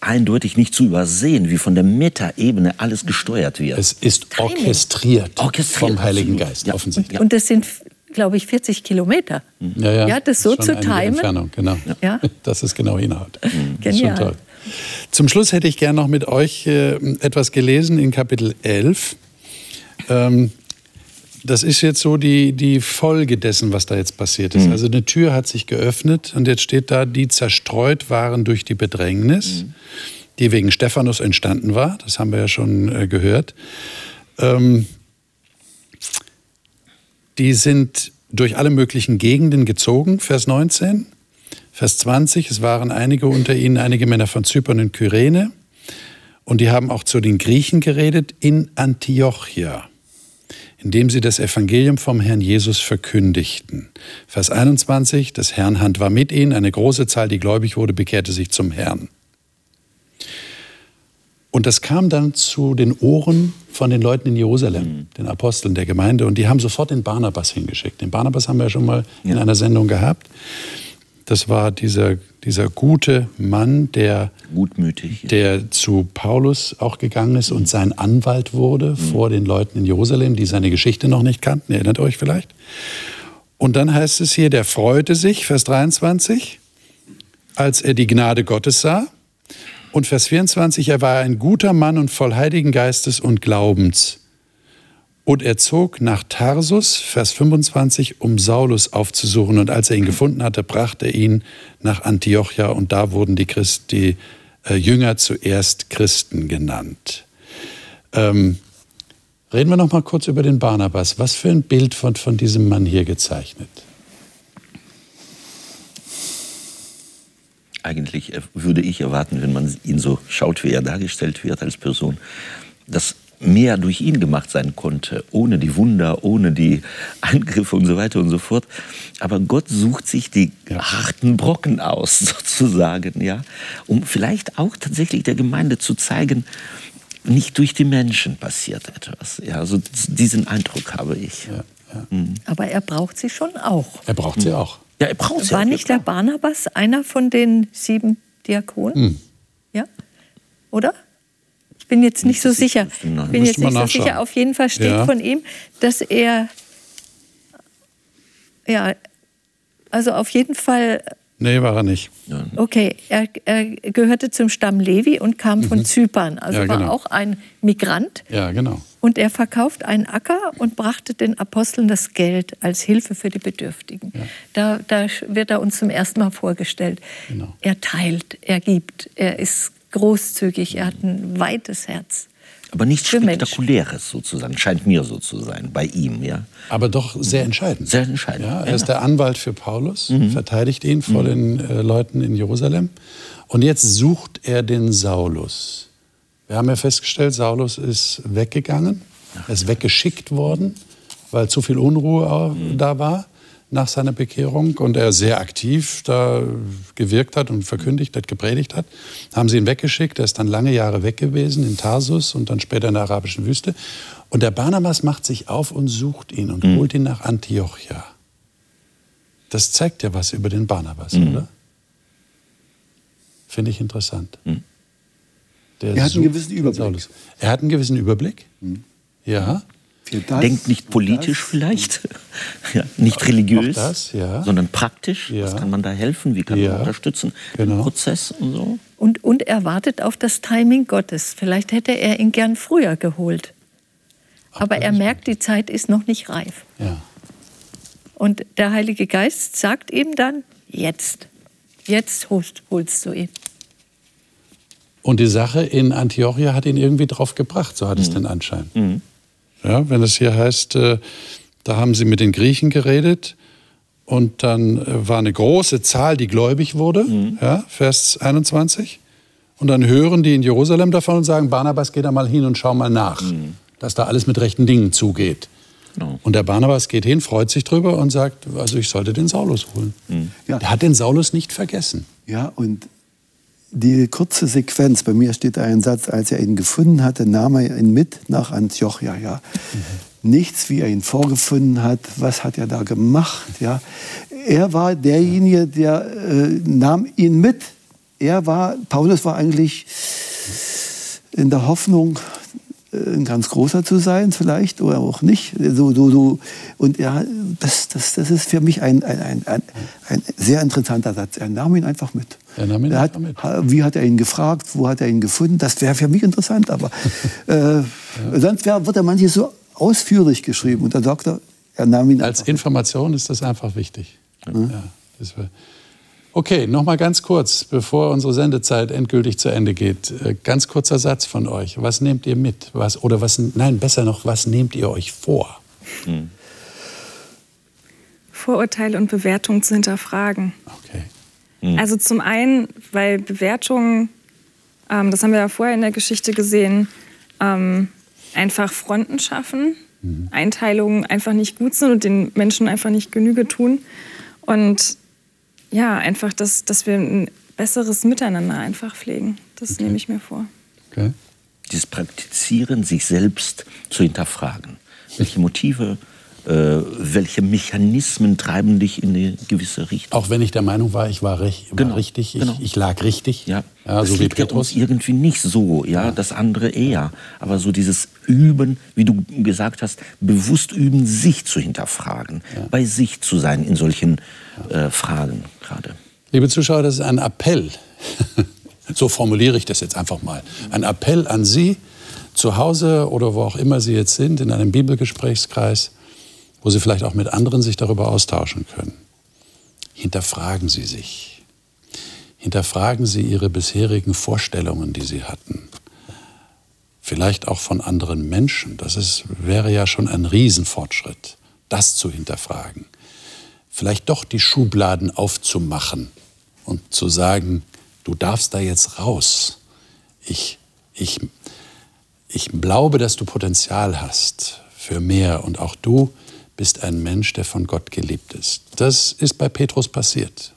eindeutig nicht zu übersehen, wie von der Metaebene alles gesteuert wird. Es ist orchestriert, orchestriert vom Heiligen absolut. Geist, ja. offensichtlich. Und das sind, glaube ich, 40 Kilometer. Ja, ja. ja das so zu timen. Entfernung, genau. Ja. Das ist genau. Mhm. Schon toll. Zum Schluss hätte ich gerne noch mit euch äh, etwas gelesen in Kapitel 11. Ähm, das ist jetzt so die, die Folge dessen, was da jetzt passiert ist. Mhm. Also eine Tür hat sich geöffnet und jetzt steht da, die zerstreut waren durch die Bedrängnis, mhm. die wegen Stephanus entstanden war. Das haben wir ja schon äh, gehört. Ähm, die sind durch alle möglichen Gegenden gezogen, Vers 19. Vers 20, es waren einige unter ihnen, einige Männer von Zypern und Kyrene. Und die haben auch zu den Griechen geredet in Antiochia indem sie das Evangelium vom Herrn Jesus verkündigten. Vers 21, das Herrn Hand war mit ihnen, eine große Zahl, die gläubig wurde, bekehrte sich zum Herrn. Und das kam dann zu den Ohren von den Leuten in Jerusalem, mhm. den Aposteln der Gemeinde, und die haben sofort den Barnabas hingeschickt. Den Barnabas haben wir ja schon mal in einer Sendung gehabt. Das war dieser, dieser gute Mann, der, Gutmütig, der zu Paulus auch gegangen ist und sein Anwalt wurde mhm. vor den Leuten in Jerusalem, die seine Geschichte noch nicht kannten. Erinnert euch vielleicht? Und dann heißt es hier, der freute sich, Vers 23, als er die Gnade Gottes sah. Und Vers 24, er war ein guter Mann und voll Heiligen Geistes und Glaubens. Und er zog nach Tarsus, Vers 25, um Saulus aufzusuchen. Und als er ihn gefunden hatte, brachte er ihn nach Antiochia. Und da wurden die, Christ, die äh, Jünger zuerst Christen genannt. Ähm, reden wir noch mal kurz über den Barnabas. Was für ein Bild von, von diesem Mann hier gezeichnet? Eigentlich äh, würde ich erwarten, wenn man ihn so schaut, wie er dargestellt wird als Person, dass mehr durch ihn gemacht sein konnte, ohne die Wunder, ohne die Angriffe und so weiter und so fort. Aber Gott sucht sich die ja. harten Brocken aus, sozusagen, ja, um vielleicht auch tatsächlich der Gemeinde zu zeigen, nicht durch die Menschen passiert etwas. Ja, also diesen Eindruck habe ich. Ja, ja. Mhm. Aber er braucht sie schon auch. Er braucht sie auch. Ja, er braucht sie War auch, nicht der Barnabas einer von den sieben Diakonen? Mhm. Ja, oder? Bin jetzt nicht so sicher. Bin jetzt nicht so sicher. Auf jeden Fall steht ja. von ihm, dass er ja, also auf jeden Fall. Nee, war er nicht. Okay, er, er gehörte zum Stamm Levi und kam von mhm. Zypern, also ja, genau. war auch ein Migrant. Ja, genau. Und er verkauft einen Acker und brachte den Aposteln das Geld als Hilfe für die Bedürftigen. Ja. Da, da wird er uns zum ersten Mal vorgestellt. Genau. Er teilt, er gibt, er ist großzügig, er hat ein weites Herz. Aber nichts Spektakuläres Menschen. sozusagen, scheint mir so zu sein bei ihm, ja. Aber doch sehr entscheidend. Sehr entscheidend. Ja, er ja. ist der Anwalt für Paulus, mhm. verteidigt ihn vor mhm. den äh, Leuten in Jerusalem. Und jetzt sucht er den Saulus. Wir haben ja festgestellt, Saulus ist weggegangen, er ist weggeschickt worden, weil zu viel Unruhe mhm. da war nach seiner Bekehrung und er sehr aktiv da gewirkt hat und verkündigt hat, gepredigt hat, haben sie ihn weggeschickt. Er ist dann lange Jahre weg gewesen in Tarsus und dann später in der arabischen Wüste. Und der Barnabas macht sich auf und sucht ihn und mhm. holt ihn nach Antiochia. Das zeigt ja was über den Barnabas, mhm. oder? Finde ich interessant. Mhm. er hat einen gewissen Überblick. Er hat einen gewissen Überblick. Mhm. Ja. Das, Denkt nicht politisch das, vielleicht, ja, nicht religiös, das, ja. sondern praktisch. Ja. Was kann man da helfen? Wie kann man unterstützen? Genau. Den Prozess und so. Und, und er wartet auf das Timing Gottes. Vielleicht hätte er ihn gern früher geholt. Aber er merkt, die Zeit ist noch nicht reif. Und der Heilige Geist sagt ihm dann, jetzt, jetzt holst, holst du ihn. Und die Sache in Antiochia hat ihn irgendwie drauf gebracht, so hat mhm. es den Anschein. Mhm. Ja, wenn es hier heißt, äh, da haben sie mit den Griechen geredet und dann äh, war eine große Zahl, die gläubig wurde, mhm. ja, Vers 21. Und dann hören die in Jerusalem davon und sagen, Barnabas, geh da mal hin und schau mal nach, mhm. dass da alles mit rechten Dingen zugeht. Genau. Und der Barnabas geht hin, freut sich drüber und sagt, also ich sollte den Saulus holen. Mhm. Ja. Der hat den Saulus nicht vergessen. Ja, und die kurze Sequenz, bei mir steht ein Satz, als er ihn gefunden hatte, nahm er ihn mit nach Antiochia. Ja. Mhm. Nichts, wie er ihn vorgefunden hat, was hat er da gemacht. Ja. Er war derjenige, der äh, nahm ihn mit. Er war, Paulus war eigentlich in der Hoffnung, ein ganz großer zu sein, vielleicht, oder auch nicht. So, so, so. Und ja, das, das, das ist für mich ein, ein, ein, ein, sehr interessanter Satz. Er nahm ihn einfach mit. Er nahm ihn er hat, mit. Wie hat er ihn gefragt? Wo hat er ihn gefunden? Das wäre für mich interessant, aber äh, ja. sonst wär, wird er manches so ausführlich geschrieben. Und dann sagt er, nahm ihn Als Information ist das einfach wichtig. Ja. Ja, das Okay, noch mal ganz kurz, bevor unsere Sendezeit endgültig zu Ende geht. Äh, ganz kurzer Satz von euch. Was nehmt ihr mit? Was, oder was, nein, besser noch, was nehmt ihr euch vor? Hm. Vorurteile und Bewertungen zu hinterfragen. Okay. Hm. Also zum einen, weil Bewertungen, ähm, das haben wir ja vorher in der Geschichte gesehen, ähm, einfach Fronten schaffen, mhm. Einteilungen einfach nicht gut sind und den Menschen einfach nicht Genüge tun. Und ja, einfach, dass, dass wir ein besseres Miteinander einfach pflegen. Das okay. nehme ich mir vor. Okay. Dieses Praktizieren, sich selbst zu hinterfragen. Welche Motive, welche Mechanismen treiben dich in eine gewisse Richtung? Auch wenn ich der Meinung war, ich war, recht, war genau. richtig, ich, genau. ich, lag richtig. Ja, ja so wie Petrus. Ja irgendwie nicht so, ja, ja, das andere eher. Aber so dieses Üben, wie du gesagt hast, bewusst üben, sich zu hinterfragen, ja. bei sich zu sein in solchen äh, Fragen gerade. Liebe Zuschauer, das ist ein Appell. so formuliere ich das jetzt einfach mal. Ein Appell an Sie zu Hause oder wo auch immer Sie jetzt sind, in einem Bibelgesprächskreis, wo Sie vielleicht auch mit anderen sich darüber austauschen können. Hinterfragen Sie sich. Hinterfragen Sie Ihre bisherigen Vorstellungen, die Sie hatten. Vielleicht auch von anderen Menschen. Das ist, wäre ja schon ein Riesenfortschritt, das zu hinterfragen vielleicht doch die Schubladen aufzumachen und zu sagen, du darfst da jetzt raus. Ich, ich, ich glaube, dass du Potenzial hast für mehr und auch du bist ein Mensch, der von Gott geliebt ist. Das ist bei Petrus passiert.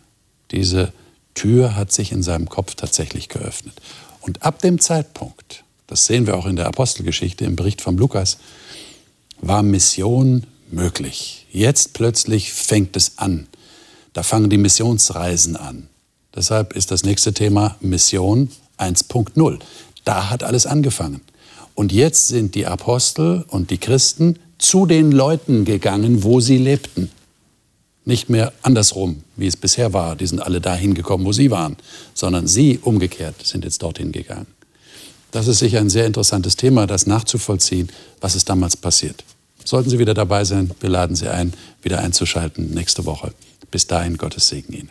Diese Tür hat sich in seinem Kopf tatsächlich geöffnet. Und ab dem Zeitpunkt, das sehen wir auch in der Apostelgeschichte im Bericht von Lukas, war Mission möglich. Jetzt plötzlich fängt es an. Da fangen die Missionsreisen an. Deshalb ist das nächste Thema Mission 1.0. Da hat alles angefangen. Und jetzt sind die Apostel und die Christen zu den Leuten gegangen, wo sie lebten. Nicht mehr andersrum, wie es bisher war. Die sind alle dahin gekommen, wo sie waren, sondern sie umgekehrt sind jetzt dorthin gegangen. Das ist sicher ein sehr interessantes Thema, das nachzuvollziehen, was ist damals passiert. Sollten Sie wieder dabei sein, wir laden Sie ein, wieder einzuschalten nächste Woche. Bis dahin, Gottes Segen Ihnen.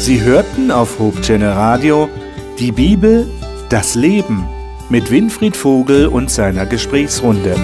Sie hörten auf Hochchannel Radio die Bibel, das Leben mit Winfried Vogel und seiner Gesprächsrunde.